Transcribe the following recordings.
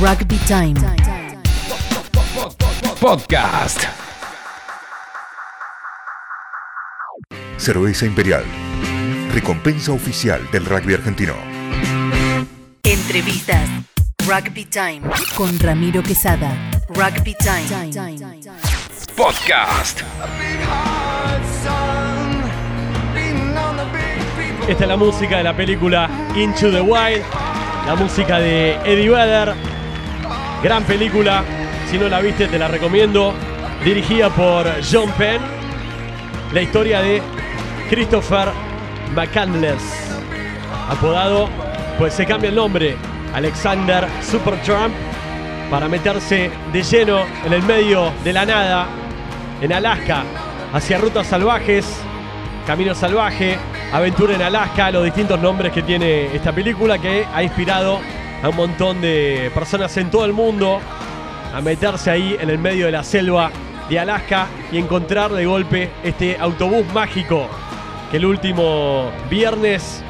Rugby Time. Podcast. Cerveza Imperial. Recompensa oficial del rugby argentino. Entrevistas. Rugby Time. Con Ramiro Quesada. Rugby Time. Podcast. Esta es la música de la película Into the Wild, la música de Eddie Vedder. Gran película, si no la viste te la recomiendo. Dirigida por John Penn. La historia de Christopher McCandless, apodado, pues se cambia el nombre, Alexander Supertramp, para meterse de lleno en el medio de la nada, en Alaska, hacia rutas salvajes, camino salvaje, aventura en Alaska, los distintos nombres que tiene esta película que ha inspirado a un montón de personas en todo el mundo a meterse ahí en el medio de la selva de Alaska y encontrar de golpe este autobús mágico que el último viernes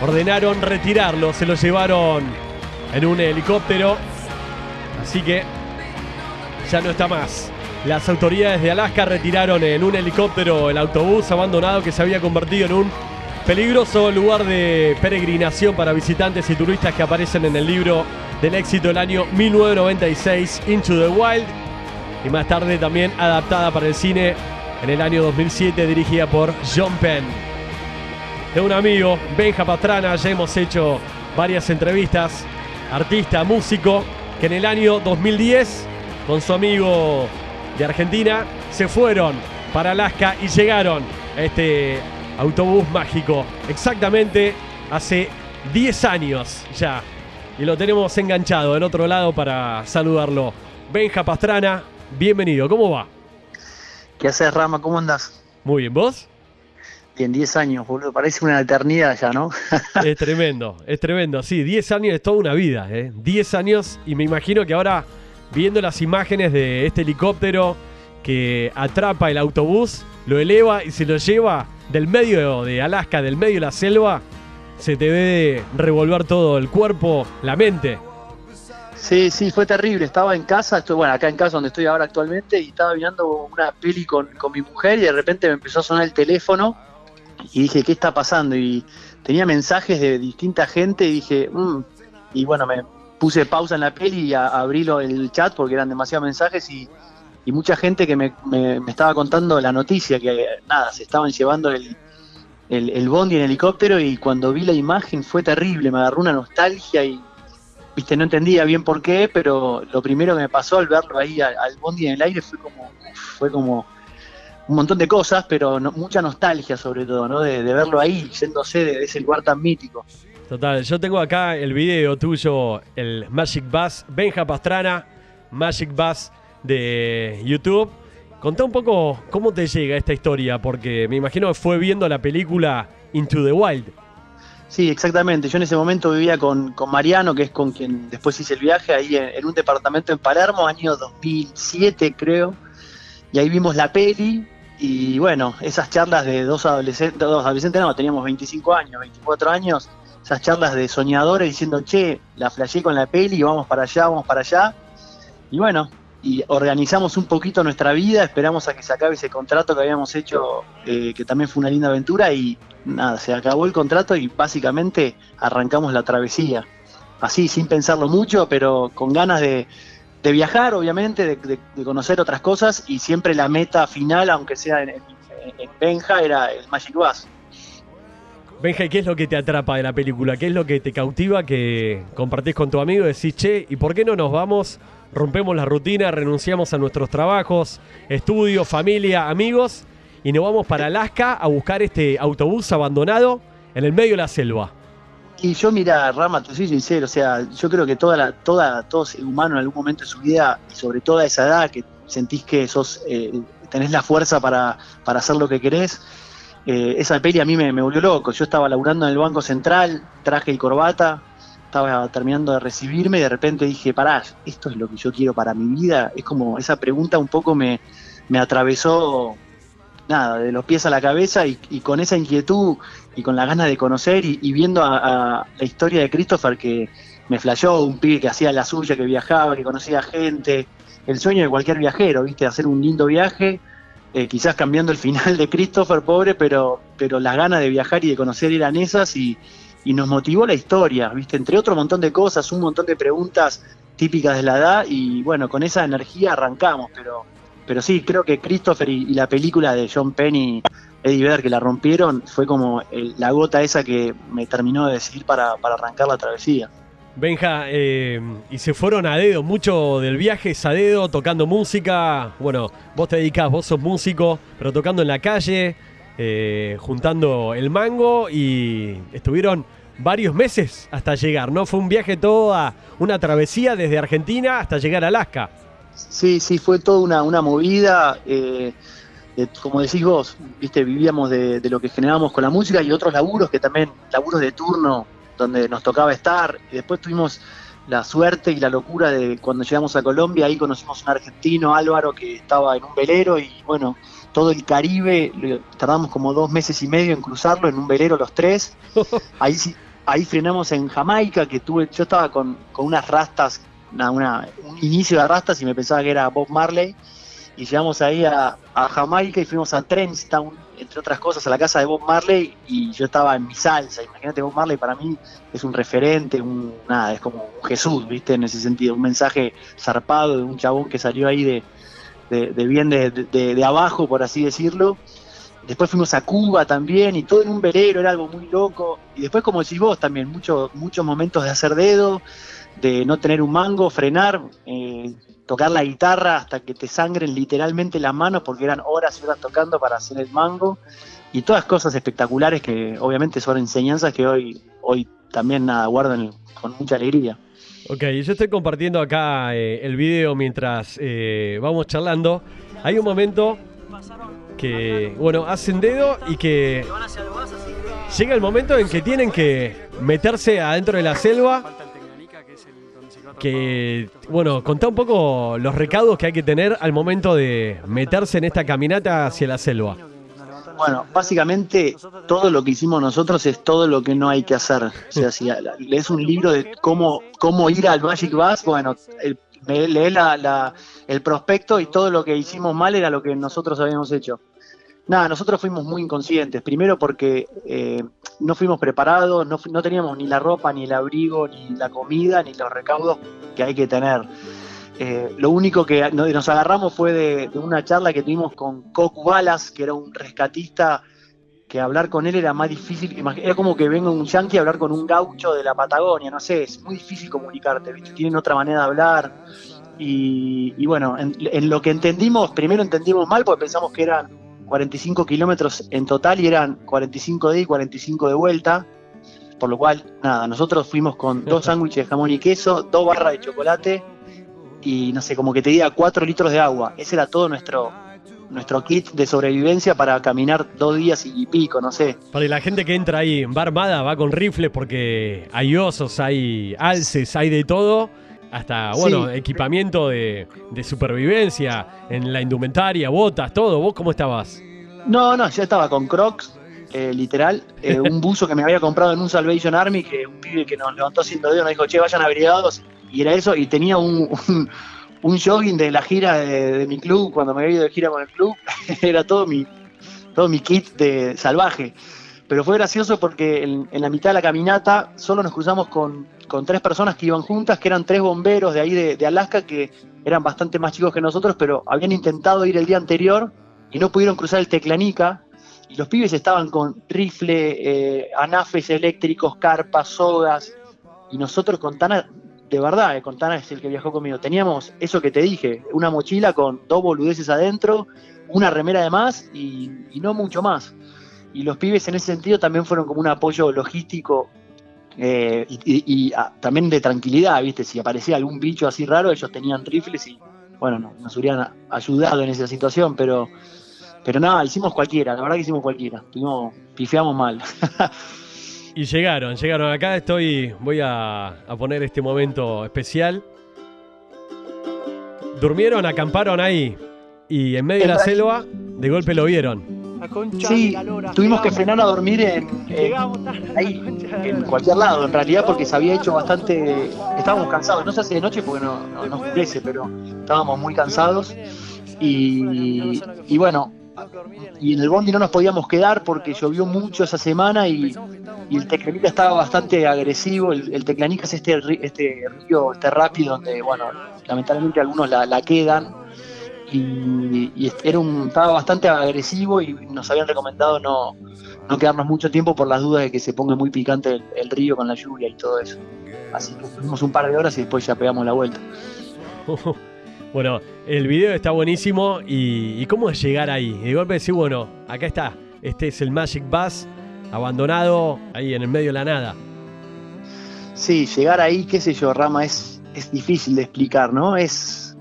ordenaron retirarlo, se lo llevaron en un helicóptero, así que ya no está más. Las autoridades de Alaska retiraron en un helicóptero el autobús abandonado que se había convertido en un peligroso lugar de peregrinación para visitantes y turistas que aparecen en el libro del éxito del año 1996, Into the Wild, y más tarde también adaptada para el cine en el año 2007, dirigida por John Penn. De un amigo, Benja Pastrana, ya hemos hecho varias entrevistas, artista, músico, que en el año 2010, con su amigo de Argentina, se fueron para Alaska y llegaron a este autobús mágico. Exactamente hace 10 años ya. Y lo tenemos enganchado del otro lado para saludarlo. Benja Pastrana, bienvenido. ¿Cómo va? ¿Qué haces, Rama? ¿Cómo andas? Muy bien, ¿vos? Bien, 10 años, boludo. Parece una eternidad ya, ¿no? es tremendo, es tremendo. Sí, 10 años es toda una vida, ¿eh? 10 años y me imagino que ahora, viendo las imágenes de este helicóptero que atrapa el autobús, lo eleva y se lo lleva del medio de Alaska, del medio de la selva, se te debe revolver todo el cuerpo, la mente. Sí, sí, fue terrible. Estaba en casa, estoy, bueno, acá en casa donde estoy ahora actualmente, y estaba mirando una peli con, con mi mujer y de repente me empezó a sonar el teléfono y dije, ¿qué está pasando? Y tenía mensajes de distinta gente y dije, mmm. y bueno, me puse pausa en la peli y a, abrí el chat porque eran demasiados mensajes y, y mucha gente que me, me, estaba contando la noticia, que nada, se estaban llevando el, el, el bondi en helicóptero y cuando vi la imagen fue terrible, me agarró una nostalgia y viste, no entendía bien por qué, pero lo primero que me pasó al verlo ahí al, al bondi en el aire fue como, fue como un montón de cosas, pero mucha nostalgia sobre todo, ¿no? De, verlo ahí, yéndose de, de, ese lugar tan mítico. Total, yo tengo acá el video tuyo, el Magic Bus, Benja Pastrana, Magic Bus de YouTube. Contá un poco cómo te llega esta historia, porque me imagino que fue viendo la película Into the Wild. Sí, exactamente. Yo en ese momento vivía con, con Mariano, que es con quien después hice el viaje, ahí en, un departamento en Palermo, año 2007 creo. Y ahí vimos la peli, y bueno, esas charlas de dos adolescentes, dos adolescentes no, teníamos 25 años, 24 años, esas charlas de soñadores diciendo, che, la flashé con la peli, vamos para allá, vamos para allá. Y bueno, y organizamos un poquito nuestra vida, esperamos a que se acabe ese contrato que habíamos hecho, eh, que también fue una linda aventura, y nada, se acabó el contrato y básicamente arrancamos la travesía. Así, sin pensarlo mucho, pero con ganas de, viajar, obviamente, de, conocer otras cosas y siempre la meta final, aunque sea en, en, en, Benja, era el Magic Bus. Benja, ¿qué es lo que te atrapa de la película? ¿Qué es lo que te cautiva que compartís con tu amigo? Decís, che, ¿y por qué no nos vamos? Rompemos la rutina, renunciamos a nuestros trabajos, estudios, familia, amigos y nos vamos para Alaska a buscar este autobús abandonado en el medio de la selva. Y yo, mira, Rama, te soy sincero, o sea, yo creo que toda la, toda, todo ser humano en algún momento de su vida, y sobre todo a esa edad, que sentís que sos, eh, tenés la fuerza para, para, hacer lo que querés, eh, esa peli a mí me, me, volvió loco. Yo estaba laburando en el Banco Central, traje y corbata, estaba terminando de recibirme y de repente dije, pará, esto es lo que yo quiero para mi vida. Es como, esa pregunta un poco me, me atravesó nada, de los pies a la cabeza y, con esa inquietud y con la ganas de conocer y, viendo a, la historia de Christopher que, me flashó, un pibe que hacía la suya, que viajaba, que conocía gente, el sueño de cualquier viajero, ¿viste? Hacer un lindo viaje, eh, quizás cambiando el final de Christopher, pobre, pero, pero las ganas de viajar y de conocer eran esas y, y nos motivó la historia, ¿viste? Entre otro montón de cosas, un montón de preguntas típicas de la edad y bueno, con esa energía arrancamos, pero, pero sí, creo que Christopher y, la película de John Penn y Eddie Vedder que la rompieron fue como la gota esa que me terminó de decidir para, para arrancar la travesía. Benja, eh, y se fueron a dedo, mucho del viaje es a dedo, tocando música. Bueno, vos te dedicás, vos sos músico, pero tocando en la calle, eh, juntando el mango y estuvieron varios meses hasta llegar, ¿no? Fue un viaje toda, una travesía desde Argentina hasta llegar a Alaska. Sí, sí, fue toda una, una movida. eh, como decís vos, viste, vivíamos de, de lo que generábamos con la música y otros laburos que también, laburos de turno, donde nos tocaba estar. Y después tuvimos la suerte y la locura de cuando llegamos a Colombia, ahí conocimos a un argentino, Álvaro, que estaba en un velero y bueno, todo el Caribe, tardamos como dos meses y medio en cruzarlo en un velero los tres. Ahí sí, ahí frenamos en Jamaica, que tuve, yo estaba con, con unas rastas, una- una- un inicio de rastas y me pensaba que era Bob Marley. Y llegamos ahí a, a Jamaica y fuimos a Trenchtown, entre otras cosas, a la casa de Bob Marley y yo estaba en mi salsa. Imagínate, Bob Marley para mí es un referente, un nada, es como un Jesús, ¿viste? En ese sentido, un mensaje zarpado de un chabón que salió ahí de, de, de bien de, de- de abajo, por así decirlo. Después fuimos a Cuba también y todo en un velero, era algo muy loco. Y después, como decís vos también, mucho- muchos momentos de hacer dedo, de no tener un mango, frenar, eh, tocar la guitarra hasta que te sangren literalmente las manos porque eran horas y horas tocando para hacer el mango. Y todas cosas espectaculares que obviamente son enseñanzas que hoy, hoy también nada, con mucha alegría. Ok, yo estoy compartiendo acá eh, el video mientras eh, vamos charlando. Hay un momento que, bueno, hacen dedo y que llega el momento en que tienen que meterse adentro de la selva. Que, bueno, contá un poco los recaudos que hay que tener al momento de meterse en esta caminata hacia la selva. Bueno, básicamente todo lo que hicimos nosotros es todo lo que no hay que hacer. O sea, si lees un libro de cómo, cómo ir al Magic Bus, bueno, el, me- lee la- la- el prospecto y todo lo que hicimos mal era lo que nosotros habíamos hecho. Nada, nosotros fuimos muy inconscientes. Primero porque eh, no fuimos preparados, no, no teníamos ni la ropa, ni el abrigo, ni la comida, ni los recaudos que hay que tener. Eh, lo único que no- nos agarramos fue de, de una charla que tuvimos con Cocu Balas, que era un rescatista, que hablar con él era más difícil. Era como que venga un yankee a hablar con un gaucho de la Patagonia, no sé, es muy difícil comunicarte, ¿viste? tienen otra manera de hablar. Y, y bueno, en, en lo que entendimos, primero entendimos mal porque pensamos que eran 45 kilómetros en total y eran 45 de y 45 de vuelta. Por lo cual, nada, nosotros fuimos con dos sándwiches de jamón y queso, dos barras de chocolate y no sé, como que te diga 4 litros de agua. Ese era todo nuestro, nuestro kit de sobrevivencia para caminar dos días y pico, no sé. Para la gente que entra ahí, va armada, va con rifles porque hay osos, hay alces, hay de todo. Hasta, bueno, Sí. equipamiento de, de supervivencia en la indumentaria, botas, todo. ¿Vos cómo estabas? No, no, ya estaba con Crocs, eh, literal, eh, un buzo que me había comprado en un Salvation Army, que un pibe que nos levantó haciendo dedo nos dijo, che, vayan abrigados, y era eso, y tenía un, un, jogging de la gira de, mi club, cuando me había ido de gira con el club, era todo mi, todo mi kit de salvaje. Pero fue gracioso porque en, la mitad de la caminata solo nos cruzamos con, con tres personas que iban juntas, que eran tres bomberos de ahí de, de Alaska, que eran bastante más chicos que nosotros, pero habían intentado ir el día anterior y no pudieron cruzar el Teclanica. Y los pibes estaban con rifle, eh, anafes eléctricos, carpas, sogas. Y nosotros con Tana, de verdad, eh, con Tana es el que viajó conmigo, teníamos eso que te dije, una mochila con dos boludeces adentro, una remera de más y, no mucho más. Y los pibes en ese sentido también fueron como un apoyo logístico eh, y, ah, también de tranquilidad, ¿viste? Si aparecía algún bicho así raro, ellos tenían rifles y, bueno, no- nos hubieran ayudado en esa situación, pero, pero nada, hicimos cualquiera, la verdad que hicimos cualquiera, tuvimos, pifiamos mal. Y llegaron, llegaron acá. Estoy, voy a, a poner este momento especial. Durmieron, acamparon ahí. Y en medio de la selva, de golpe lo vieron. Sí, tuvimos que frenar a dormir en, ahí, en cualquier lado, en realidad, porque se había hecho bastante. Estábamos cansados, no se hace de noche porque no, no, no oscurece, pero estábamos muy cansados. Y, y bueno, y en el bondi no nos podíamos quedar porque llovió mucho esa semana y, el Teclanica estaba bastante agresivo. El, el Teclanica es este, este río, este rápido donde, bueno, lamentablemente algunos la, quedan. Y, era un, estaba bastante agresivo y nos habían recomendado no, no quedarnos mucho tiempo por las dudas de que se ponga muy picante el, río con la lluvia y todo eso. Así que estuvimos un par de horas y después ya pegamos la vuelta. Bueno, el video está buenísimo y, cómo es llegar ahí. de golpe decir, bueno, acá está, este es el Magic Bus abandonado ahí en el medio de la nada. Sí, llegar ahí, qué sé yo, Rama, es, es difícil de explicar, ¿no? Es.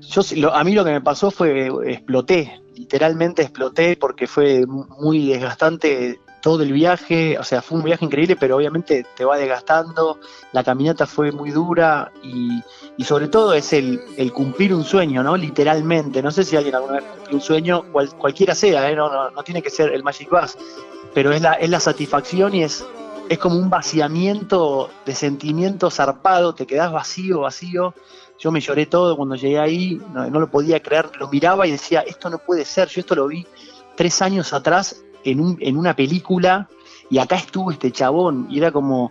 Yo, a mí lo que me pasó fue exploté, literalmente exploté porque fue muy desgastante todo el viaje, o sea, fue un viaje increíble, pero obviamente te va desgastando, la caminata fue muy dura y, sobre todo es el, cumplir un sueño, ¿no? Literalmente, no sé si alguien alguna vez cumplió un sueño, cualquiera sea, ¿eh? no, no, tiene que ser el Magic Bus, pero es la, es la satisfacción y es, es como un vaciamiento de sentimiento zarpado, te quedas vacío, vacío. Yo me lloré todo cuando llegué ahí, no, no lo podía creer, lo miraba y decía, esto no puede ser, yo esto lo vi tres años atrás en, un, en una película y acá estuvo este chabón y era como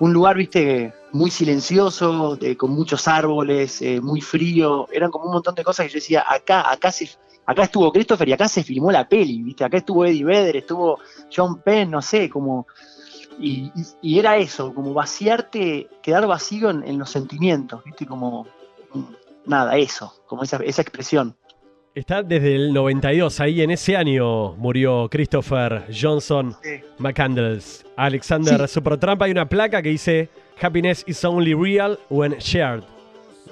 un lugar, viste, muy silencioso, con muchos árboles, eh, muy frío, eran como un montón de cosas que yo decía, acá, acá se, acá estuvo Christopher y acá se filmó la peli, viste, acá estuvo Eddie Vedder, estuvo John Penn, no sé, como y, era eso, como vaciarte, quedar vacío en, en, los sentimientos, viste, como nada, eso, como esa, esa expresión. Está desde el 92, ahí en ese año murió Christopher Johnson McCandles. Alexander Supertramp hay una placa que dice Happiness is only real when shared.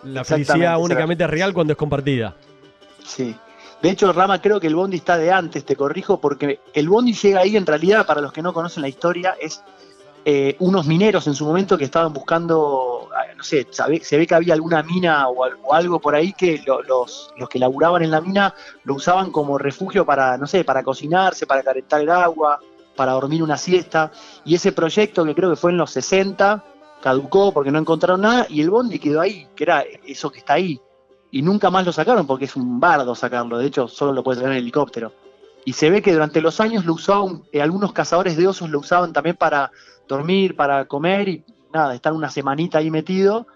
La felicidad únicamente es real cuando es compartida. Sí. De hecho, Rama, creo que el Bondi está de antes, te corrijo, porque el Bondi llega ahí en realidad, para los que no conocen la historia, es eh, unos mineros en su momento que estaban buscando, ah, no sé, se ve que había alguna mina o, algo por ahí que los, los que laburaban en la mina lo usaban como refugio para, no sé, para cocinarse, para calentar el agua, para dormir una siesta. Y ese proyecto, que creo que fue en los 60, caducó porque no encontraron nada y el bondi quedó ahí, que era eso que está ahí. Y nunca más lo sacaron porque es un bardo sacarlo, de hecho solo lo puedes ver en helicóptero. Y se ve que durante los años lo usaban, eh, algunos cazadores de osos lo usaban también para dormir, para comer y nada, estar una semanita ahí metido.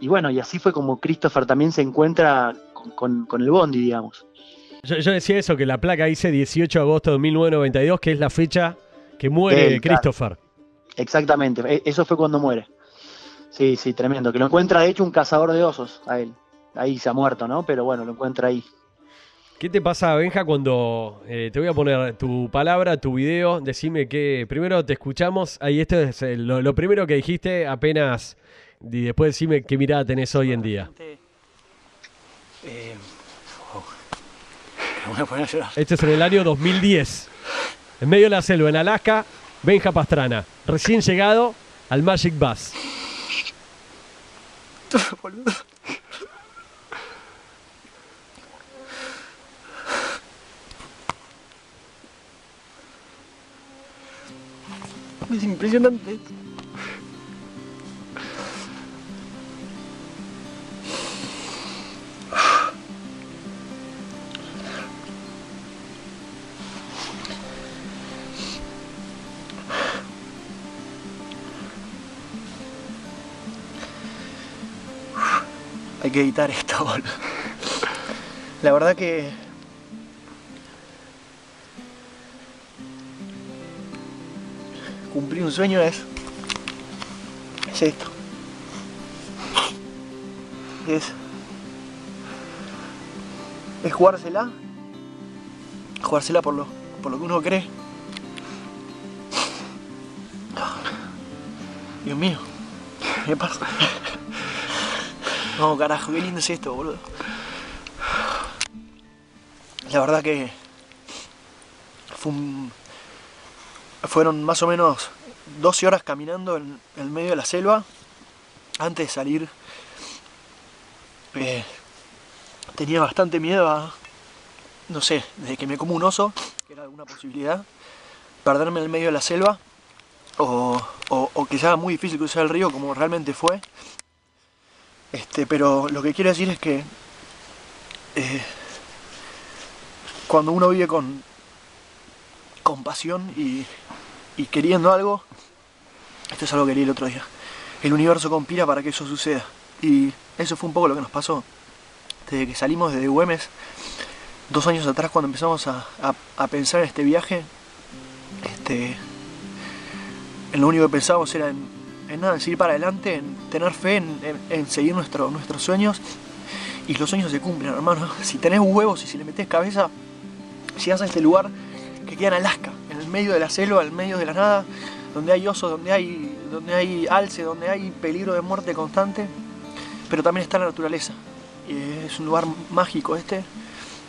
Y bueno, y así fue como Christopher también se encuentra con, el Bondi, digamos. Yo, decía eso, que la placa dice 18 de agosto de 1992, que es la fecha que muere Christopher. Exactamente, e, eso fue cuando muere. Sí, sí, tremendo. Que lo encuentra, de hecho, un cazador de osos a él. Ahí se ha muerto, ¿no? Pero bueno, lo encuentra ahí. ¿Qué te pasa, Benja, cuando eh, te voy a poner tu palabra, tu video? Decime que primero te escuchamos. Ahí esto es lo, primero que dijiste apenas. Y después decime qué mirada tenés hoy en día. Eh, este es en el año 2010. En medio de la selva, en Alaska, Benja Pastrana, recién llegado al Magic Bus. Es impresionante. Hay que editar esto. La verdad que un sueño es, es esto. Es, es jugársela, jugársela por lo, por lo que uno cree. Dios mío, ¿qué pasa? No, carajo, qué lindo es esto, boludo. La verdad que fue un, fueron más o menos 12 horas caminando en el medio de la selva antes de salir. Eh, tenía bastante miedo a, no sé, desde que me como un oso, era alguna posibilidad, perderme en el medio de la selva o, o, que sea muy difícil cruzar el río como realmente fue. Este, pero lo que quiero decir es que eh, cuando uno vive con, con pasión y, y queriendo algo, esto es algo que leí el otro día, el universo conspira para que eso suceda. Y eso fue un poco lo que nos pasó. Desde que salimos de Güemes, dos años atrás cuando empezamos a, pensar en este viaje, este, en lo único que pensábamos era en, nada, en seguir para adelante, en tener fe, en, seguir nuestros sueños. Y los sueños se cumplen, hermano. Si tenés huevos y si le metés cabeza, vas a este lugar que queda en Alaska, el medio de la selva, el medio de la nada, donde hay osos, donde hay, donde hay alce, donde hay peligro de muerte constante, pero también está la naturaleza. Y es un lugar mágico este,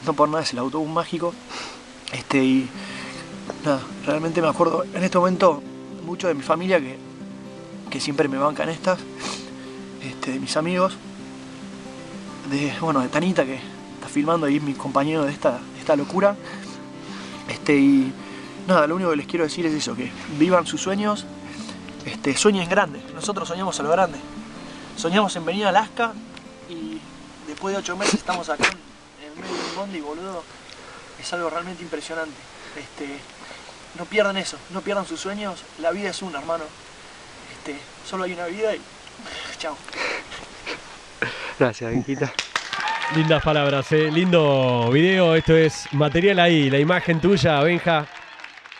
no por nada es el autobús mágico. Este, y nada, realmente me acuerdo en este momento mucho de mi familia que, que siempre me bancan estas, este, de mis amigos, de, bueno, de Tanita que está filmando ahí mi compañero de esta, esta locura. Este, y nada, lo único que les quiero decir es eso, que vivan sus sueños, este, sueñen grande. Nosotros soñamos a lo grande. Soñamos en venir a Alaska y después de ocho meses estamos acá en el medio de un bondi, boludo. Es algo realmente impresionante. Este, no pierdan eso, no pierdan sus sueños. La vida es una, hermano. Este, solo hay una vida y. Chao. Gracias, hijita. Lindas palabras, eh. lindo video. Esto es material ahí, la imagen tuya, Benja,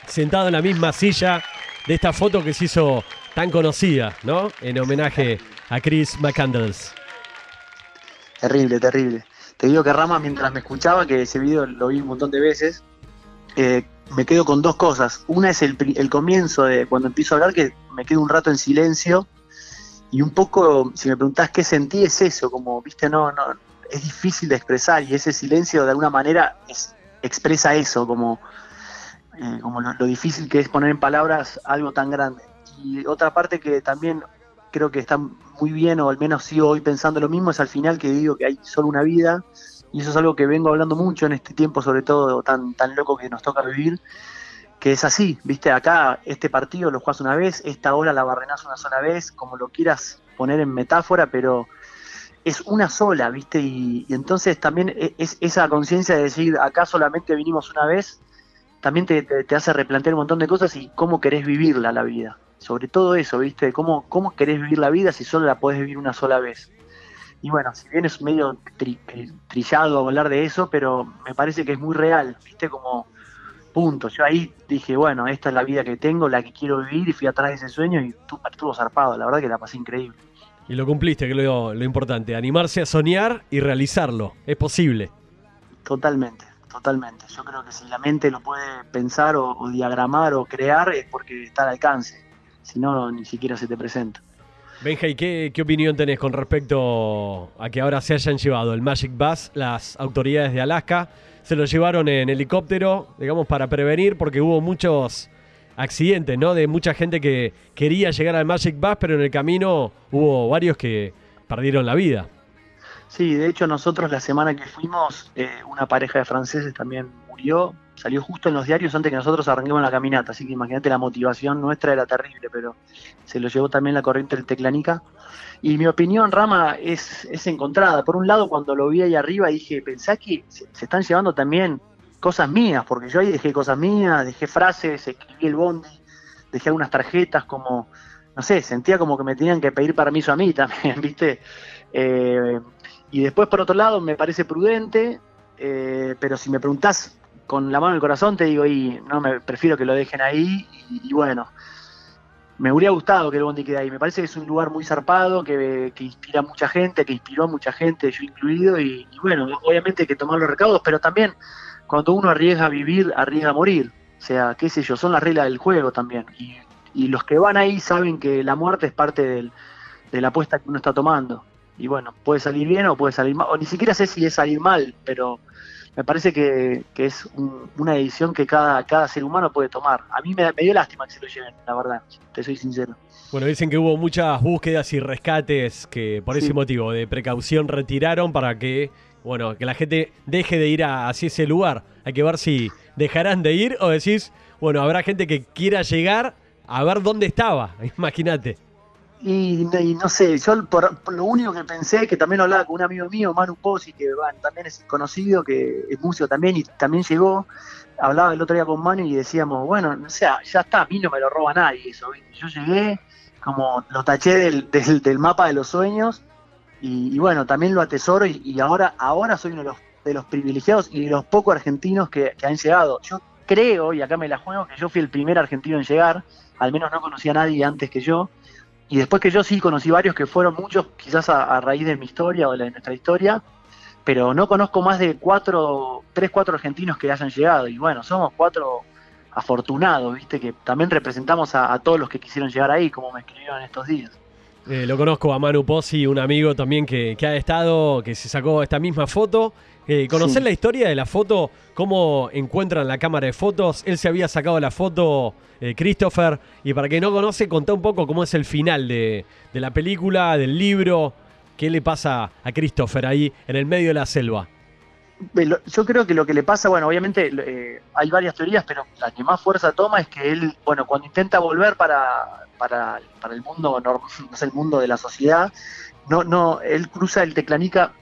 sentado en la misma silla de esta foto que se hizo tan conocida, ¿no? En homenaje a Chris McCandles. Terrible, terrible. Te digo que Rama, mientras me escuchaba, que ese video lo vi un montón de veces, eh, me quedo con dos cosas. Una es el, comienzo de cuando empiezo a hablar, que me quedo un rato en silencio. Y un poco, si me preguntás qué sentí, es eso, como, viste, no, no, es difícil de expresar y ese silencio de alguna manera expresa eso, como, eh, como lo, difícil que es poner en palabras algo tan grande. Y otra parte que también creo que está muy bien, o al menos sigo hoy pensando lo mismo, es al final que digo que hay solo una vida, y eso es algo que vengo hablando mucho en este tiempo, sobre todo tan, tan loco que nos toca vivir, que es así, viste, acá este partido lo juegas una vez, esta hora la barrenás una sola vez, como lo quieras poner en metáfora, pero es una sola, ¿viste? Y, entonces también e, es esa conciencia de decir, acá solamente vinimos una vez, también te, hace replantear un montón de cosas y cómo querés vivirla la vida. Sobre todo eso, ¿viste? ¿Cómo, cómo querés vivir la vida si solo la podés vivir una sola vez? Y bueno, si bien es medio eh, trillado hablar de eso, pero me parece que es muy real, ¿viste? Como punto. Yo ahí dije, bueno, esta es la vida que tengo, la que quiero vivir, y fui atrás de ese sueño y estuvo zarpado. La verdad que la pasé increíble. Y lo cumpliste, que es lo, importante, animarse a soñar y realizarlo. Es posible. Totalmente, totalmente. Yo creo que si la mente lo puede pensar o, diagramar o crear es porque está al alcance. Si no, ni siquiera se te presenta. Benja, ¿y qué, qué, opinión tenés con respecto a que ahora se hayan llevado el Magic Bus las autoridades de Alaska? Se lo llevaron en helicóptero, digamos, para prevenir, porque hubo muchos accidentes, ¿no? De mucha gente que quería llegar al Magic Bus, pero en el camino hubo varios que perdieron la vida. Sí, de hecho nosotros la semana que fuimos, eh, una pareja de franceses también murió, salió justo en los diarios antes que nosotros arranquemos la caminata, así que imagínate la motivación nuestra era terrible, pero se lo llevó también la corriente del Teclanica. Y mi opinión, Rama, es, es encontrada. Por un lado, cuando lo vi ahí arriba, dije, pensá que se están llevando también cosas mías, porque yo ahí dejé cosas mías, dejé frases, escribí el bondi, dejé algunas tarjetas como, no sé, sentía como que me tenían que pedir permiso a mí también, ¿viste? Eh, y después, por otro lado, me parece prudente, eh, pero si me preguntás con la mano en el corazón, te digo, y no, me prefiero que lo dejen ahí, y, bueno, me hubiera gustado que el bondi quede ahí. Me parece que es un lugar muy zarpado, que, inspira a mucha gente, que inspiró a mucha gente, yo incluido, y, bueno, obviamente hay que tomar los recaudos, pero también cuando uno arriesga a vivir, arriesga a morir. O sea, qué sé yo, son las reglas del juego también. Y, los que van ahí saben que la muerte es parte de la apuesta que uno está tomando. Y bueno, puede salir bien o puede salir mal, o ni siquiera sé si es salir mal, pero me parece que, es una decisión que cada, cada ser humano puede tomar. A mí me, dio lástima que se lo lleven, la verdad, te soy sincero. Bueno, dicen que hubo muchas búsquedas y rescates que por ese motivo de precaución retiraron para que bueno, que la gente deje de ir a, hacia ese lugar. Hay que ver si dejarán de ir o decís, bueno, habrá gente que quiera llegar a ver dónde estaba, imagínate. Y, no- sé, yo por, lo único que pensé, que también hablaba con un amigo mío, Manu Pozzi, que también es conocido, que es músico también y también llegó, hablaba el otro día con Manu y decíamos, bueno, o sea, ya está, a mí no me lo roba nadie eso, yo llegué, como lo taché del, del, mapa de los sueños y, bueno, también lo atesoro y, ahora, ahora soy uno de los, de los privilegiados y de los pocos argentinos que, que han llegado. Yo creo, y acá me la juego, que yo fui el primer argentino en llegar, al menos no conocía a nadie antes que yo. Y después que yo sí conocí varios que fueron muchos, quizás a, raíz de mi historia o de, la- de nuestra historia, pero no conozco más de cuatro, tres, cuatro argentinos que hayan llegado. Y bueno, somos cuatro afortunados, viste, que también representamos a, a todos los que quisieron llegar ahí, como me escribieron estos días. Eh, lo conozco a Manu Pozzi, un amigo también que, que ha estado, que se sacó esta misma foto. Eh, ¿Conocer Sí. la historia de la foto? ¿Cómo encuentran la cámara de fotos? Él se había sacado la foto, eh, Christopher, y para quien no conoce, contá un poco cómo es el final de, de la película, del libro, qué le pasa a Christopher ahí en el medio de la selva. Yo creo que lo que le pasa, bueno, obviamente eh, hay varias teorías, pero la que más fuerza toma es que él, bueno, cuando intenta volver para, para, para el mundo, no sé, el mundo de la sociedad, no, no, él cruza el Teclanica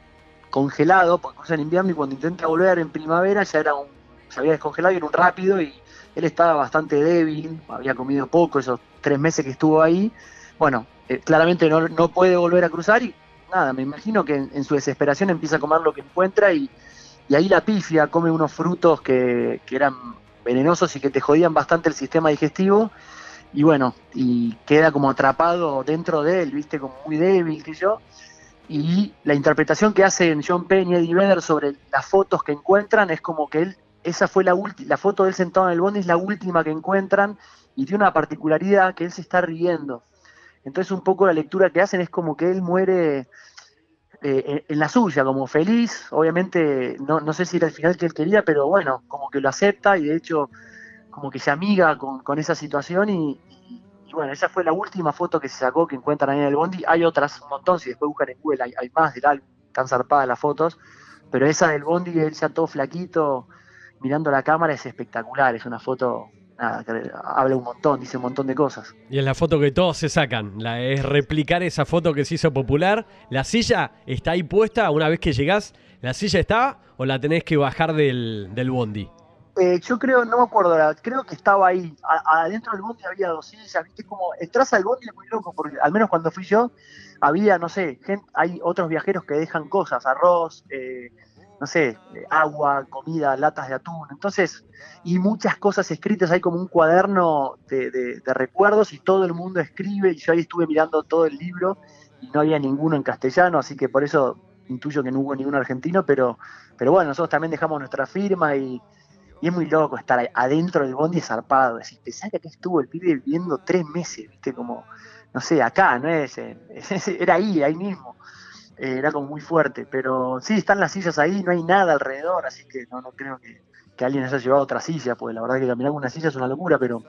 congelado, porque cruza en invierno y cuando intenta volver en primavera ya era un, se había descongelado y era un rápido y él estaba bastante débil, había comido poco esos tres meses que estuvo ahí. Bueno, eh, claramente no, no puede volver a cruzar y nada, me imagino que en, su desesperación empieza a comer lo que encuentra y, y ahí la pifia come unos frutos que, que eran venenosos y que te jodían bastante el sistema digestivo. Y bueno, y queda como atrapado dentro de él, viste, como muy débil que yo. Y la interpretación que hacen John Penn y Eddie Vedder sobre las fotos que encuentran es como que él, esa fue la última, la foto de él sentado en el bondi es la última que encuentran y tiene una particularidad que él se está riendo. Entonces un poco la lectura que hacen es como que él muere eh, en, la suya, como feliz, obviamente no, no sé si era el final que él quería, pero bueno, como que lo acepta y de hecho como que se amiga con, con esa situación y bueno, esa fue la última foto que se sacó que encuentran ahí en el Bondi. Hay otras un montón, si después buscan en Google hay, hay más del álbum, están zarpadas las fotos, pero esa del Bondi, él ya todo flaquito, mirando la cámara, es espectacular, es una foto, nada, que habla un montón, dice un montón de cosas. Y es la foto que todos se sacan. La, es replicar esa foto que se hizo popular. La silla está ahí puesta una vez que llegás. ¿La silla está o la tenés que bajar del, del bondi? Eh, yo creo, no me acuerdo creo que estaba ahí. Adentro del bondi había sillas, viste como entras al bondi es muy loco, porque al menos cuando fui yo, había, no sé, gente, hay otros viajeros que dejan cosas, arroz, eh, no sé, eh, agua, comida, latas de atún. Entonces, y muchas cosas escritas, hay como un cuaderno de, de- de recuerdos y todo el mundo escribe. Y yo ahí estuve mirando todo el libro y no había ninguno en castellano, así que por eso intuyo que no hubo ningún argentino, pero, pero bueno, nosotros también dejamos nuestra firma y, y es muy loco estar adentro del bondi zarpado. Decís, pensá que acá estuvo el pibe viviendo tres meses, viste, como, no sé, acá, no es, en- era ahí, ahí mismo. Eh, era como muy fuerte, pero sí, están las sillas ahí, no hay nada alrededor, así que no, no creo que, que alguien haya llevado otra silla, porque la verdad que caminar con una silla es una locura, pero,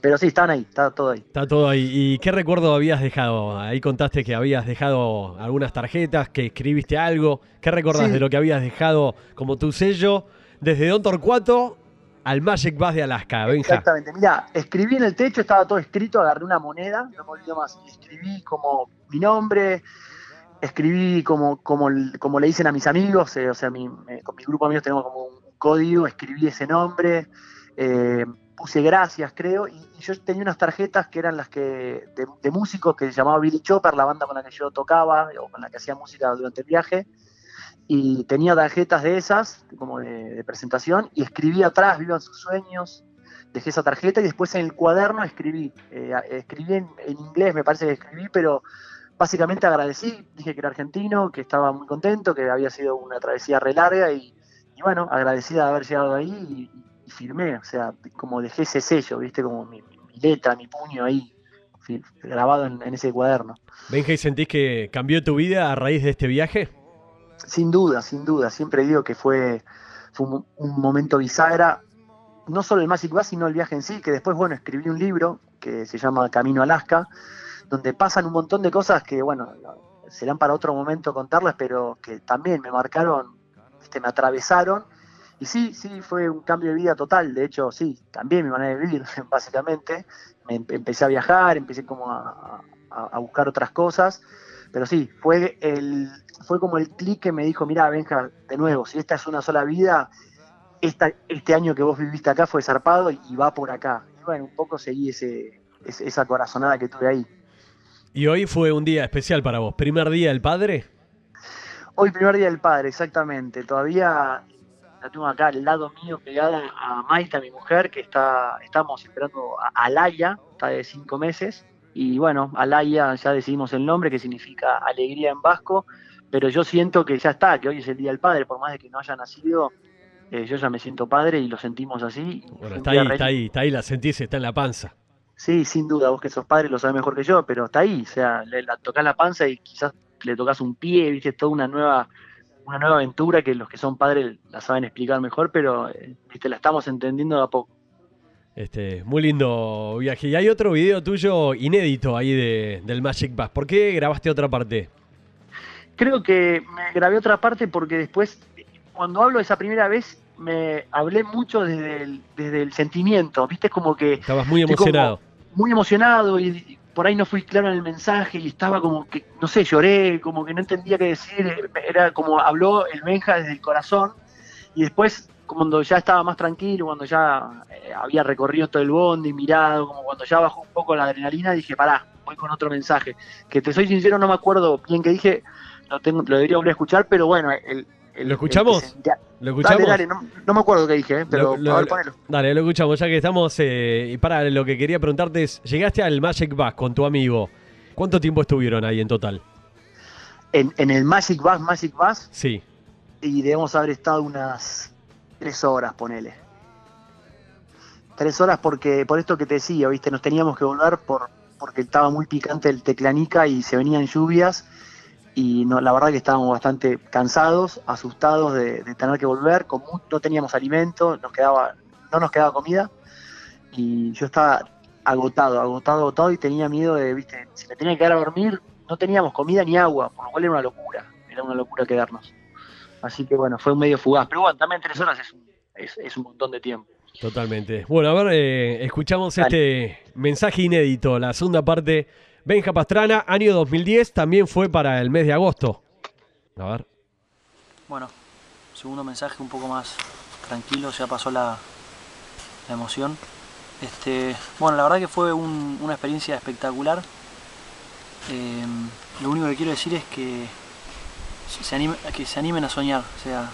pero sí, están ahí, está todo ahí. Está todo ahí. ¿Y qué recuerdo habías dejado? Ahí contaste que habías dejado algunas tarjetas, que escribiste algo. ¿Qué recordás Sí. de lo que habías dejado como tu sello desde Don Torcuato al Magic Bus de Alaska? Exactamente, mira, escribí en el techo, estaba todo escrito, agarré una moneda, no me olvido más, escribí como mi nombre, escribí como, como le dicen a mis amigos, eh, o sea, mi- eh, con mi grupo de amigos tenemos como un código, escribí ese nombre, eh, puse gracias, creo, y, y yo tenía unas tarjetas que eran las que de, de músicos que se llamaba Billy Chopper, la banda con la que yo tocaba o con la que hacía música durante el viaje, y tenía tarjetas de esas, como de, presentación, y escribí atrás, vivan sus sueños, dejé esa tarjeta y después en el cuaderno escribí, eh, escribí en, en inglés, me parece que escribí, pero básicamente agradecí, dije que era argentino, que estaba muy contento, que había sido una travesía re larga y, bueno, agradecida de haber llegado ahí y, y firmé, o sea, como dejé ese sello, viste, como mi, letra, mi puño ahí, grabado en- en ese cuaderno. Benja, ¿y sentís que cambió tu vida a raíz de este viaje? Sin duda, sin duda. Siempre digo que fue, fue un, momento bisagra. No solo el Magic Bus, sino el viaje en sí, que después, bueno, escribí un libro que se llama Camino a Alaska, donde pasan un montón de cosas que, bueno, serán para otro momento contarlas, pero que también me marcaron viste, me atravesaron. Y sí, sí, fue un cambio de vida total. De hecho, sí, cambié mi manera de vivir, básicamente. Me em- empecé a viajar, empecé como a- a buscar otras cosas. Pero sí, fue, el, fue como el clic que me dijo, mira, Benja, de nuevo, si esta es una sola vida, esta, este año que vos viviste acá fue zarpado y va por acá. Y bueno, un poco seguí ese, ese- esa corazonada que tuve ahí. Y hoy fue un día especial para vos. Primer día del padre. Hoy primer día del padre, exactamente. Todavía la tengo acá al lado mío pegada a Maita, mi mujer, que está, estamos esperando a Alaya, está de cinco meses. Y bueno, Alaya ya decidimos el nombre, que significa alegría en vasco, pero yo siento que ya está, que hoy es el Día del Padre, por más de que no haya nacido, eh, yo ya me siento padre y lo sentimos así. Bueno, está ahí, está ahí, está ahí, la sentís, está en la panza. Sí, sin duda, vos que sos padre lo sabés mejor que yo, pero está ahí, o sea, le la tocas la panza y quizás le tocas un pie, viste, toda una nueva, una nueva aventura que los que son padres la saben explicar mejor, pero eh, viste, la estamos entendiendo de a poco. Este, muy lindo viaje. Y hay otro video tuyo inédito ahí de, del Magic Bus. ¿Por qué grabaste otra parte? Creo que me grabé otra parte porque después, cuando hablo esa primera vez, me hablé mucho desde el, desde el sentimiento, viste, como que Estabas muy emocionado. muy emocionado y, por ahí no fui claro en el mensaje y estaba como que, no sé, lloré, como que no entendía qué decir, era como habló el Benja desde el corazón y después cuando ya estaba más tranquilo, cuando ya eh, había recorrido todo el bondi, mirado, como cuando ya bajó un poco la adrenalina, dije, pará, voy con otro mensaje, que te soy sincero, no me acuerdo bien qué dije, lo, tengo, lo debería volver a escuchar, pero bueno, el... el- ¿Lo escuchamos? el que ya- ¿Lo escuchamos? Dale, dale, no, no me acuerdo qué dije, eh, pero Lo- lo- a ver, ponelo. Dale, lo escuchamos, ya que estamos. eh, y para, lo que quería preguntarte es: llegaste al Magic Bus con tu amigo. ¿Cuánto tiempo estuvieron ahí en total? En, en el Magic Bus, Magic Bus, Sí. y debemos haber estado unas tres horas, ponele. Tres horas porque, por esto que te decía, viste, nos teníamos que volver por, porque estaba muy picante el teclanica y se venían lluvias y no, la verdad que estábamos bastante cansados, asustados de, de tener que volver, no teníamos alimento, nos quedaba, no nos quedaba comida y yo estaba agotado, agotado, agotado y tenía miedo de, viste, si me tenía que quedar a dormir, no teníamos comida ni agua, por lo cual era una locura, era una locura quedarnos. Así que bueno, fue un medio fugaz. Pero bueno, también tres horas es un, es, es un montón de tiempo. Totalmente. Bueno, a ver, eh, escuchamos Dale. este mensaje inédito, la segunda parte. Benja Pastrana, año 2010, también fue para el mes de agosto. A ver. Bueno, segundo mensaje un poco más tranquilo, ya pasó la, la emoción. Este, bueno, la verdad que fue un- una experiencia espectacular. Eh, lo único que quiero decir es que se, que se animen a soñar, o sea,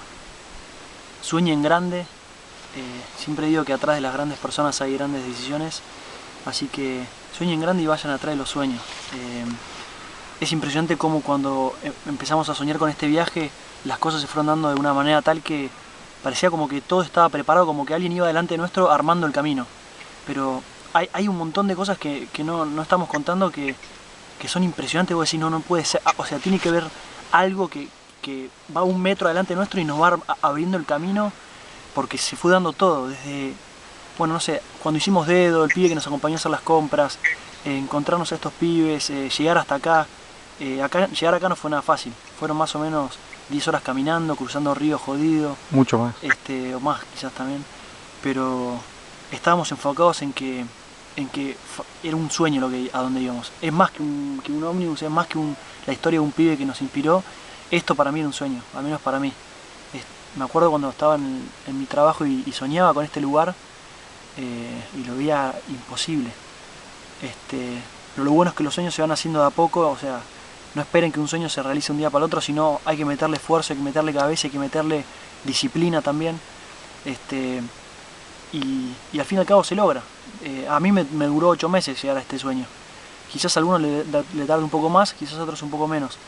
sueñen grande. Eh, siempre digo que atrás de las grandes personas hay grandes decisiones, así que sueñen grande y vayan atrás de los sueños. Eh, es impresionante cómo cuando em- empezamos a soñar con este viaje, las cosas se fueron dando de una manera tal que parecía como que todo estaba preparado, como que alguien iba delante nuestro armando el camino. Pero hay, un montón de cosas que, no, estamos contando que, que son impresionantes. Vos decís, no, no puede ser. Ah, O sea, tiene que ver algo que, que va un metro adelante nuestro y nos va abriendo el camino porque se fue dando todo. Desde, bueno, no sé, cuando hicimos dedo, el pibe que nos acompañó a hacer las compras, eh, encontrarnos a estos pibes, eh, llegar hasta acá. Eh, acá. Llegar acá no fue nada fácil. Fueron más o menos 10 horas caminando, cruzando ríos jodido Mucho más. este, o más quizás también, pero estábamos enfocados en que, en que era un sueño lo que a donde íbamos. Es más que un, que un ómnibus, es más que un- la historia de un pibe que nos inspiró. Esto para mí era un sueño, al menos para mí. Me acuerdo cuando estaba en, mi trabajo y, soñaba con este lugar eh, y lo veía imposible. Este, pero lo bueno es que los sueños se van haciendo de a poco, o sea, no esperen que un sueño se realice un día para el otro, sino hay que meterle esfuerzo, hay que meterle cabeza, hay que meterle disciplina también. Este, y al fin y al cabo se logra. Eh, a mí me, duró ocho meses llegar a este sueño. Quizás a algunos le, le un poco más, quizás a otros un poco menos.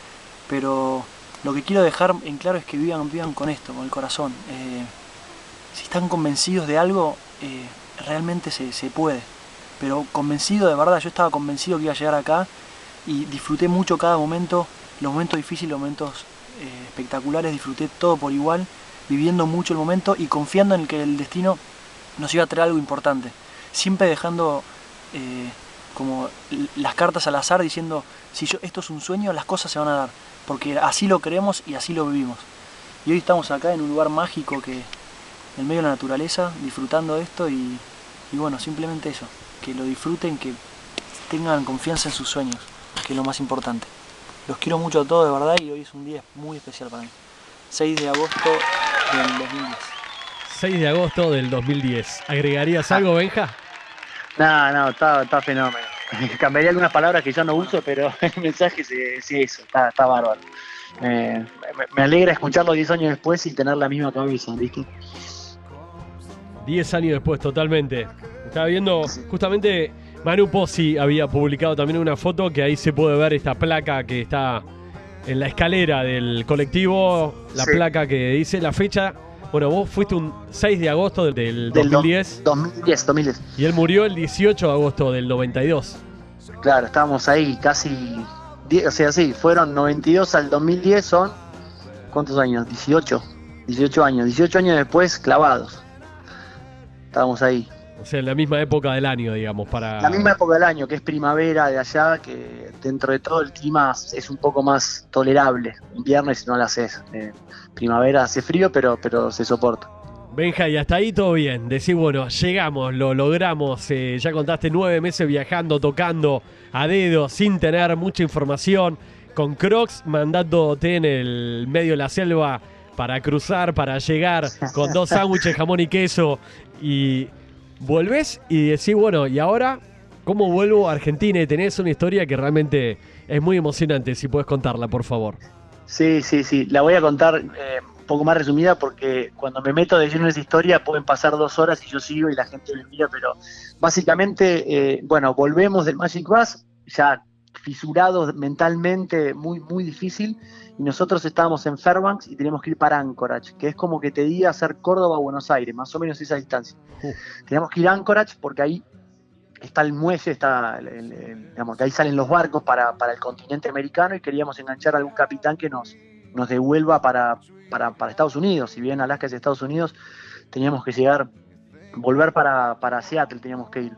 Pero lo que quiero dejar en claro es que vivan, vivan con esto, con el corazón. Eh, si están convencidos de algo, eh, realmente se, se puede. Pero convencido de verdad, yo estaba convencido que iba a llegar acá y disfruté mucho cada momento, los momentos difíciles, los momentos espectaculares, disfruté todo por igual, viviendo mucho el momento y confiando en que el destino nos iba a traer algo importante. Siempre dejando eh, como las cartas al azar diciendo, si yo, esto es un sueño, las cosas se van a dar, porque así lo creemos y así lo vivimos. Y hoy estamos acá en un lugar mágico que en medio de la naturaleza, disfrutando de esto y, y bueno, simplemente eso, que lo disfruten, que tengan confianza en sus sueños, que es lo más importante. Los quiero mucho a todos de verdad y hoy es un día muy especial para mí. 6 de agosto del 2010. 6 de agosto del 2010. ¿Agregarías algo, Benja? No, no, está, está fenómeno. Cambiaría algunas palabras que ya no uso, pero el mensaje sí es eso, está, está bárbaro. Eh, me, me alegra escucharlo 10 años después y tener la misma cabeza, ¿viste? 10 años después, totalmente. Estaba viendo justamente Manu Pozzi había publicado también una foto que ahí se puede ver esta placa que está en la escalera del colectivo, la Sí. placa que dice la fecha. Bueno, vos fuiste un 6 de agosto del, del Del do- 2010 2010, 2010. y él murió el 18 de agosto del 92. Claro, estábamos ahí casi. O sea, sí, fueron 92 al 2010, son. ¿Cuántos años? 18. 18 años. 18 años después, clavados. Estábamos ahí. O sea, en la misma época del año, digamos, para... La misma época del año, que es primavera de allá, que dentro de todo el clima es un poco más tolerable. Invierno si no lo haces. Eh, primavera hace frío, pero, pero se soporta. Benja, y hasta ahí todo bien. Decís, bueno, llegamos, lo logramos. eh, ya contaste nueve meses viajando, tocando a dedo, sin tener mucha información. Con Crocs mandándote en el medio de la selva para cruzar, para llegar, con dos sándwiches, jamón y queso. Y volvés y decís, bueno, ¿y ahora cómo vuelvo a Argentina? Y tenés una historia que realmente es muy emocionante. Si puedes contarla, por favor. Sí, sí, sí. La voy a contar eh, un poco más resumida porque cuando me meto de lleno en esa historia pueden pasar dos horas y yo sigo y la gente me mira, pero básicamente, eh, bueno, volvemos del Magic Bus, ya fisurados mentalmente, muy, muy difícil, y nosotros estábamos en Fairbanks y teníamos que ir para Anchorage, que es como que te diga hacer Córdoba o Buenos Aires, más o menos esa distancia. Uh. Teníamos que ir a Anchorage porque ahí está el muelle, está el- el- el- digamos, de ahí salen los barcos para, para el continente americano y queríamos enganchar a algún capitán que nos, nos devuelva para, para, para Estados Unidos. Si bien Alaska es Estados Unidos, teníamos que llegar, volver para, para Seattle, teníamos que ir.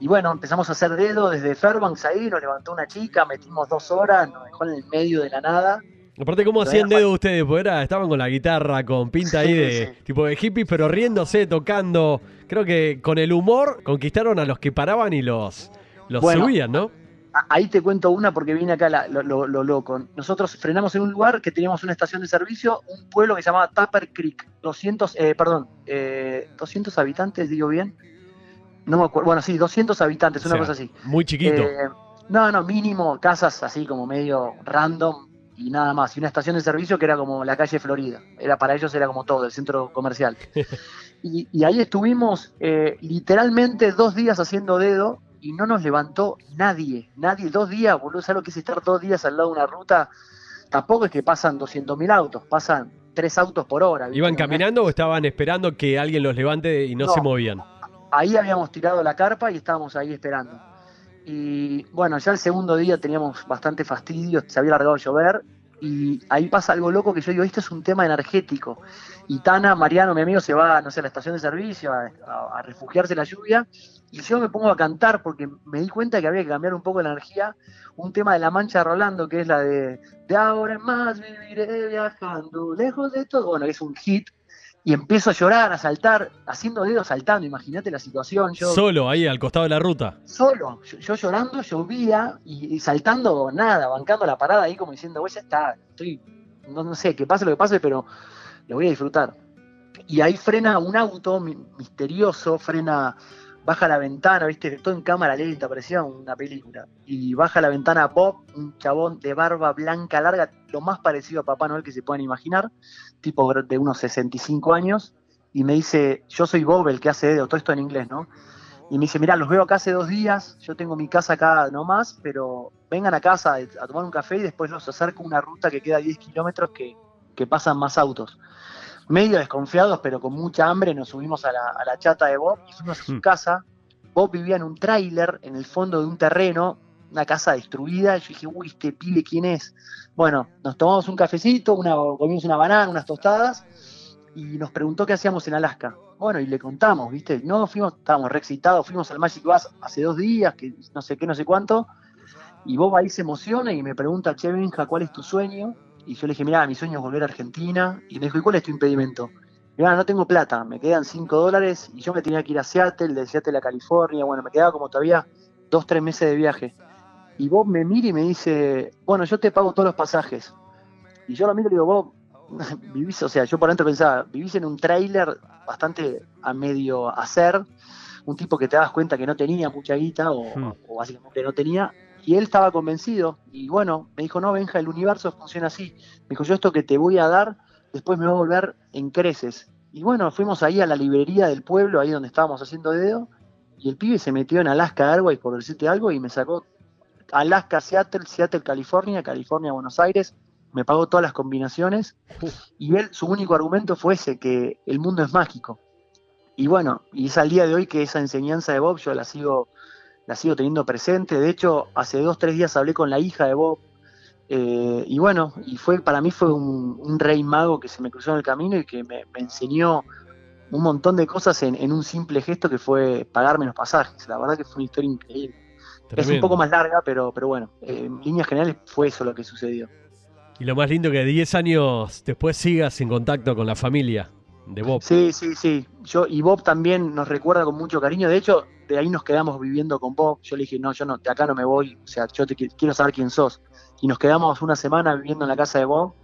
Y bueno, empezamos a hacer dedo desde Fairbanks ahí, nos levantó una chica, metimos dos horas, nos dejó en el medio de la nada. Aparte, ¿cómo hacían dedo ustedes? Porque era- estaban con la guitarra, con pinta ahí de sí. tipo de hippies, pero riéndose, tocando. Creo que con el humor conquistaron a los que paraban y los, los Bueno. subían, ¿no? Ahí te cuento una porque viene acá la- lo, lo- lo loco. Nosotros frenamos en un lugar que teníamos una estación de servicio, un pueblo que se llamaba Tupper Creek. 200, eh, perdón, eh, 200 habitantes, digo bien. No me acuerdo. Bueno, sí, 200 habitantes, una O sea, cosa así. Muy chiquito. Eh, no, no, mínimo casas así como medio random y nada más. Y una estación de servicio que era como la calle Florida. Era para ellos era como todo, el centro comercial. y, y ahí estuvimos eh, literalmente dos días haciendo dedo y no nos levantó nadie. Nadie, dos días, boludo. ¿Sabes lo que es estar dos días al lado de una ruta? Tampoco es que pasan 200.000 autos, pasan tres autos por hora. ¿Iban caminando o estaban esperando que alguien los levante y no, No. se movían? Ahí habíamos tirado la carpa y estábamos ahí esperando. Y bueno, ya el segundo día teníamos bastante fastidio, se había largado a llover y ahí pasa algo loco que yo digo, esto es un tema energético. Y Tana, Mariano, mi amigo, se va, no sé, a la estación de servicio a, refugiarse en la lluvia y yo me pongo a cantar porque me di cuenta que había que cambiar un poco la energía. Un tema de La Mancha Rolando que es la de De ahora en más viviré viajando, lejos de todo. Bueno, es un hit. Y empiezo a llorar, a saltar, haciendo dedos saltando. Imagínate la situación. Yo Solo, ahí al costado de la ruta. solo, yo, yo llorando, llovía y, y saltando nada, bancando la parada ahí como diciendo, güey, ya está, estoy, no, no sé, que pase lo que pase, pero lo voy a disfrutar. Y ahí frena un auto mi- misterioso, frena, baja la ventana, viste, todo en cámara lenta, parecía una película. Y baja la ventana Bob, un chabón de barba blanca larga, lo más parecido a Papá Noel que se puedan imaginar, tipo de unos 65 años, y me dice, yo soy Bob, el que hace dedo, todo esto en inglés, ¿no? Y me dice, mirá, los veo acá hace dos días, yo tengo mi casa acá nomás, pero vengan a casa a tomar un café y después los acerco a una ruta que queda a 10 kilómetros que, que pasan más autos. Medio desconfiados, pero con mucha hambre, nos subimos a la, a la chata de Bob y fuimos a su Mm. casa. Bob vivía en un tráiler en el fondo de un terreno, una casa destruida. Y yo dije, uy, este pibe, ¿quién es? Bueno, nos tomamos un cafecito, una, comimos una banana, unas tostadas y nos preguntó qué hacíamos en Alaska. Bueno, y le contamos, ¿viste? No, fuimos, estábamos re excitados, fuimos al Magic Bus hace dos días, que no sé qué, no sé cuánto, y Bob ahí se emociona y me pregunta, che, Benja, ¿cuál es tu sueño? Y yo le dije, mira, mi sueño es volver a Argentina. Y me dijo, ¿y cuál es tu impedimento? Mira, no tengo plata, me quedan 5 dólares y yo me tenía que ir a Seattle, de Seattle a California, bueno, me quedaba como todavía dos, tres meses de viaje. Y Bob me mira y me dice, bueno, yo te pago todos los pasajes. Y yo lo miro y digo, Bob, vivís, o sea, yo por dentro pensaba, vivís en un tráiler bastante a medio hacer, un tipo que te das cuenta que no tenía mucha guita o, Hmm. o básicamente no tenía, y él estaba convencido y bueno, me dijo, no, Benja, el universo funciona así. Me dijo, yo esto que te voy a dar, después me va a volver en creces. Y bueno, fuimos ahí a la librería del pueblo, ahí donde estábamos haciendo dedo, y el pibe se metió en Alaska Airways, por decirte algo, y me sacó Alaska, Seattle, Seattle, California, California, Buenos Aires, me pagó todas las combinaciones, y él, su único argumento fue ese, que el mundo es mágico. Y bueno, y es al día de hoy que esa enseñanza de Bob yo la sigo, la sigo teniendo presente. De hecho, hace dos, tres días hablé con la hija de Bob. eh, y bueno, y fue para mí fue un, un rey mago que se me cruzó en el camino y que me, me enseñó un montón de cosas en, en un simple gesto que fue pagarme los pasajes. La verdad que fue una historia increíble. Es un poco más larga, pero, pero bueno, eh, en líneas generales fue eso lo que sucedió. Y lo más lindo que 10 años después sigas en contacto con la familia de Bob. Sí, sí, sí. Yo y Bob también nos recuerda con mucho cariño. De hecho, de ahí nos quedamos viviendo con Bob. Yo le dije, no, yo no, de acá no me voy. O sea, yo te qui- quiero saber quién sos. Y nos quedamos una semana viviendo en la casa de Bob.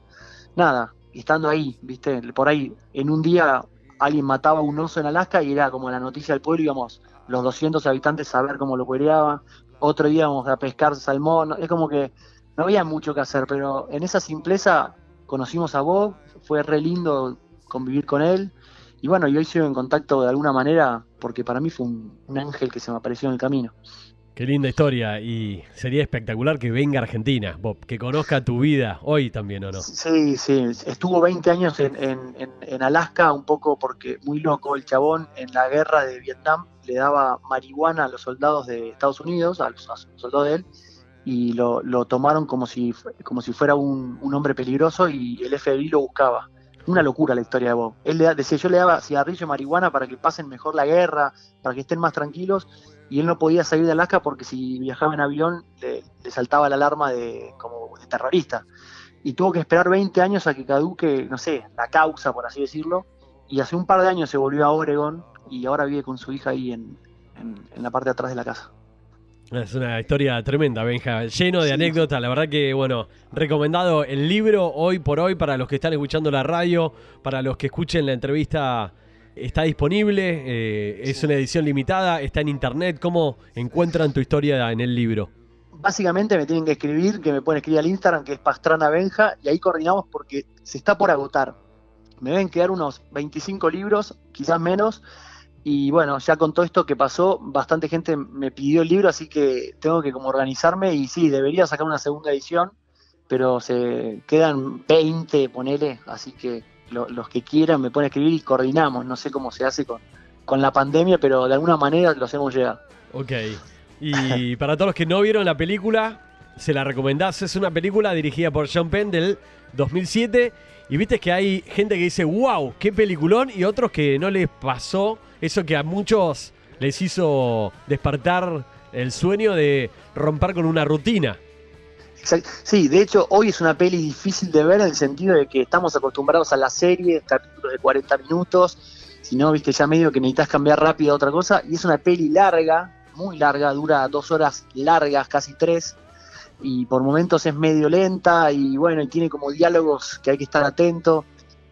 Nada, estando ahí, viste, por ahí, en un día alguien mataba a un oso en Alaska y era como la noticia del pueblo, íbamos los 200 habitantes a ver cómo lo cuereaba. Otro día íbamos a pescar salmón. Es como que no había mucho que hacer, pero en esa simpleza conocimos a Bob. Fue re lindo convivir con él. Y bueno, y hoy sigo en contacto de alguna manera porque para mí fue un, un ángel que se me apareció en el camino. Qué linda historia. Y sería espectacular que venga a Argentina, Bob, que conozca tu vida hoy también, ¿o no? Sí, sí, estuvo 20 años en, en- en- en Alaska, un poco porque muy loco el chabón en la guerra de Vietnam le daba marihuana a los soldados de Estados Unidos, a los, a los soldados de él, y lo, lo tomaron como si, como si fuera un, un hombre peligroso y el FBI lo buscaba. Una locura la historia de Bob. Él decía, yo le daba cigarrillo marihuana para que pasen mejor la guerra, para que estén más tranquilos, y él no podía salir de Alaska porque si viajaba en avión le, le saltaba la alarma de, como de terrorista y tuvo que esperar 20 años a que caduque, no sé, la causa, por así decirlo, y hace un par de años se volvió a Oregon y ahora vive con su hija ahí en, en- en la parte de atrás de la casa. Es una historia tremenda, Benja, lleno de Sí. anécdotas. La verdad que, bueno, recomendado el libro hoy por hoy para los que están escuchando la radio, para los que escuchen la entrevista. Está disponible, eh, es una edición limitada, está en internet. ¿Cómo encuentran tu historia en el libro? Básicamente me tienen que escribir, que me pueden escribir al Instagram, que es Pastrana Benja, y ahí coordinamos porque se está por agotar. Me deben quedar unos 25 libros, quizás menos, y bueno, ya con todo esto que pasó, bastante gente me pidió el libro, así que tengo que como organizarme, y sí, debería sacar una segunda edición, pero se quedan 20, ponele, así que lo- los que quieran me pueden escribir y coordinamos, no sé cómo se hace con, con la pandemia, pero de alguna manera lo hacemos llegar. Ok. Y para todos los que no vieron la película, se la recomendás. Es una película dirigida por Sean Penn del 2007. Y viste que hay gente que dice, wow, qué peliculón. Y otros que no les pasó eso que a muchos les hizo despertar el sueño de romper con una rutina. Sí, de hecho, hoy es una peli difícil de ver en el sentido de que estamos acostumbrados a la serie, capítulos de 40 minutos, si no, viste, ya medio que necesitas cambiar rápido a otra cosa, y es una peli larga, muy larga, dura dos horas largas, casi tres, y por momentos es medio lenta, y bueno, y tiene como diálogos que hay que estar atento,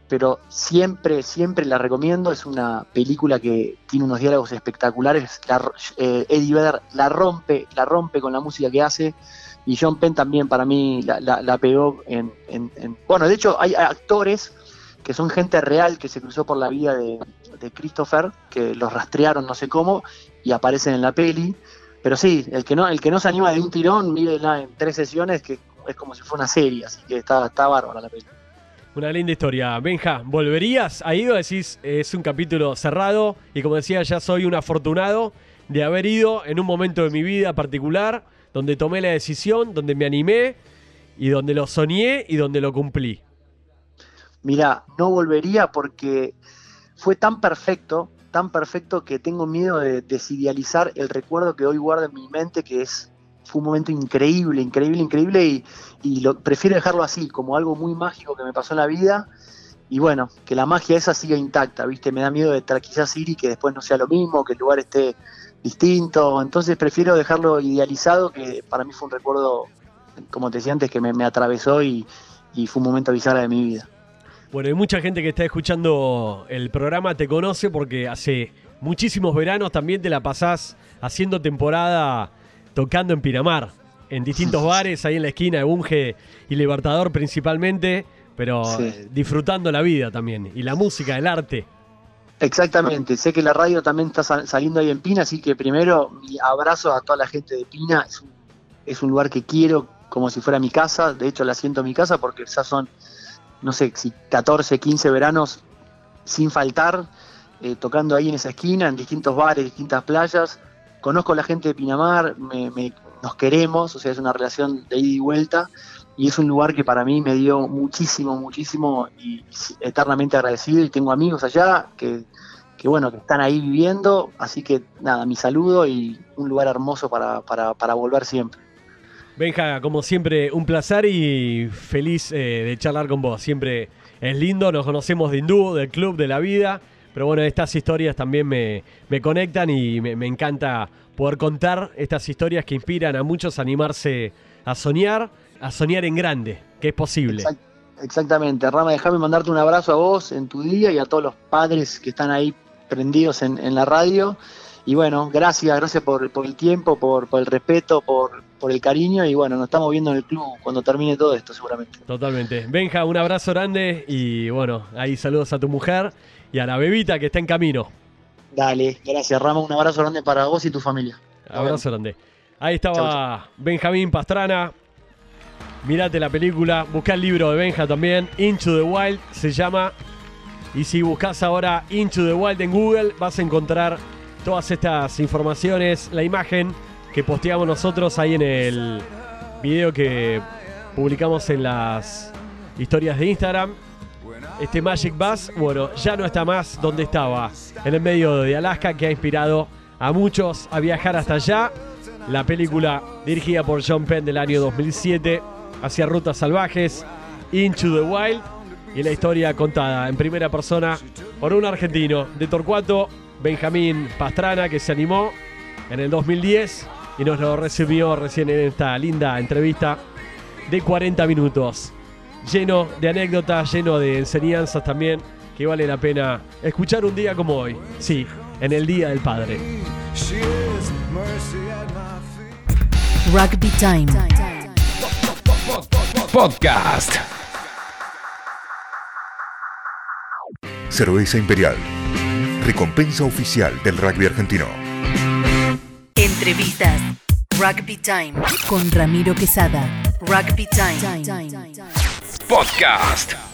pero siempre, siempre la recomiendo, es una película que tiene unos diálogos espectaculares, la eh, Eddie Vedder la rompe, la rompe con la música que hace, y John Penn también para mí la, la- la pegó en, en- en- Bueno, de hecho hay actores que son gente real que se cruzó por la vida de, Christopher, que los rastrearon no sé cómo y aparecen en la peli. Pero sí, el que no, el que no se anima de un tirón, mírela en tres sesiones, que es como si fuera una serie, así que está, está bárbara la peli. Una linda historia. Benja, ¿volverías a ir o decís es un capítulo cerrado? Y como decía, ya soy un afortunado de haber ido en un momento de mi vida particular donde tomé la decisión, donde me animé y donde lo soñé y donde lo cumplí. Mira, no volvería porque fue tan perfecto, tan perfecto que tengo miedo de desidealizar el recuerdo que hoy guardo en mi mente, que es fue un momento increíble, increíble, increíble y, y lo, prefiero dejarlo así, como algo muy mágico que me pasó en la vida y bueno, que la magia esa siga intacta, ¿viste? Me da miedo de quizás ir y que después no sea lo mismo, que el lugar esté distinto, entonces prefiero dejarlo idealizado, que para mí fue un recuerdo, como te decía antes, que me, atravesó y, fue un momento bizarro de mi vida. Bueno, hay mucha gente que está escuchando el programa te conoce porque hace muchísimos veranos también te la pasás haciendo temporada tocando en Pinamar, en distintos bares, ahí en la esquina de Bunge y Libertador principalmente pero disfrutando la vida también y la música, el arte. Exactamente, sé que la radio también está saliendo ahí en Pina, así que primero mi abrazo a toda la gente de Pina, es un, lugar que quiero como si fuera mi casa, de hecho la siento mi casa porque ya son, no sé, si 14, 15 veranos sin faltar, eh, tocando ahí en esa esquina, en distintos bares, distintas playas, conozco a la gente de Pinamar, nos queremos, o sea, es una relación de ida y vuelta, y es un lugar que para mí me dio muchísimo, muchísimo y eternamente agradecido y tengo amigos allá que, que bueno, que están ahí viviendo, así que nada, mi saludo y un lugar hermoso para, para, para volver siempre. Benja, como siempre, un placer y feliz eh, de charlar con vos. Siempre es lindo, nos conocemos de Hindú, del club, de la vida, pero bueno, estas historias también me, me conectan y me, me encanta poder contar estas historias que inspiran a muchos a animarse a soñar a soñar en grande, que es posible. exactamente. Rama, déjame mandarte un abrazo a vos en tu día y a todos los padres que están ahí prendidos en, la radio. Y bueno, gracias, gracias por, el tiempo, por, el respeto, por, por el cariño. Y bueno, nos estamos viendo en el club cuando termine todo esto, seguramente. Totalmente. Benja, un abrazo grande y bueno, ahí saludos a tu mujer y a la bebita que está en camino. Dale, gracias, Rama. Un abrazo grande para vos y tu familia. Abrazo grande. Ahí estaba Benjamín Pastrana, mirate la película, busca el libro de Benja también, Into the Wild se llama. Y si buscas ahora Into the Wild en Google, vas a encontrar todas estas informaciones, la imagen que posteamos nosotros ahí en el video que publicamos en las historias de Instagram. Este Magic Bus, bueno, ya no está más donde estaba, en el medio de Alaska, que ha inspirado a muchos a viajar hasta allá. La película dirigida por John Penn del año 2007 hacia rutas salvajes, Into the Wild, y la historia contada en primera persona por un argentino de Torcuato, Benjamín Pastrana, que se animó en el 2010 y nos lo recibió recién en esta linda entrevista de 40 minutos, lleno de anécdotas, lleno de enseñanzas también, que vale la pena escuchar un día como hoy, sí, en el Día del Padre. Rugby Time. Podcast. Cerveza Imperial. Recompensa oficial del rugby argentino. Entrevistas. Rugby Time. Con Ramiro Quesada. Rugby Time. Podcast.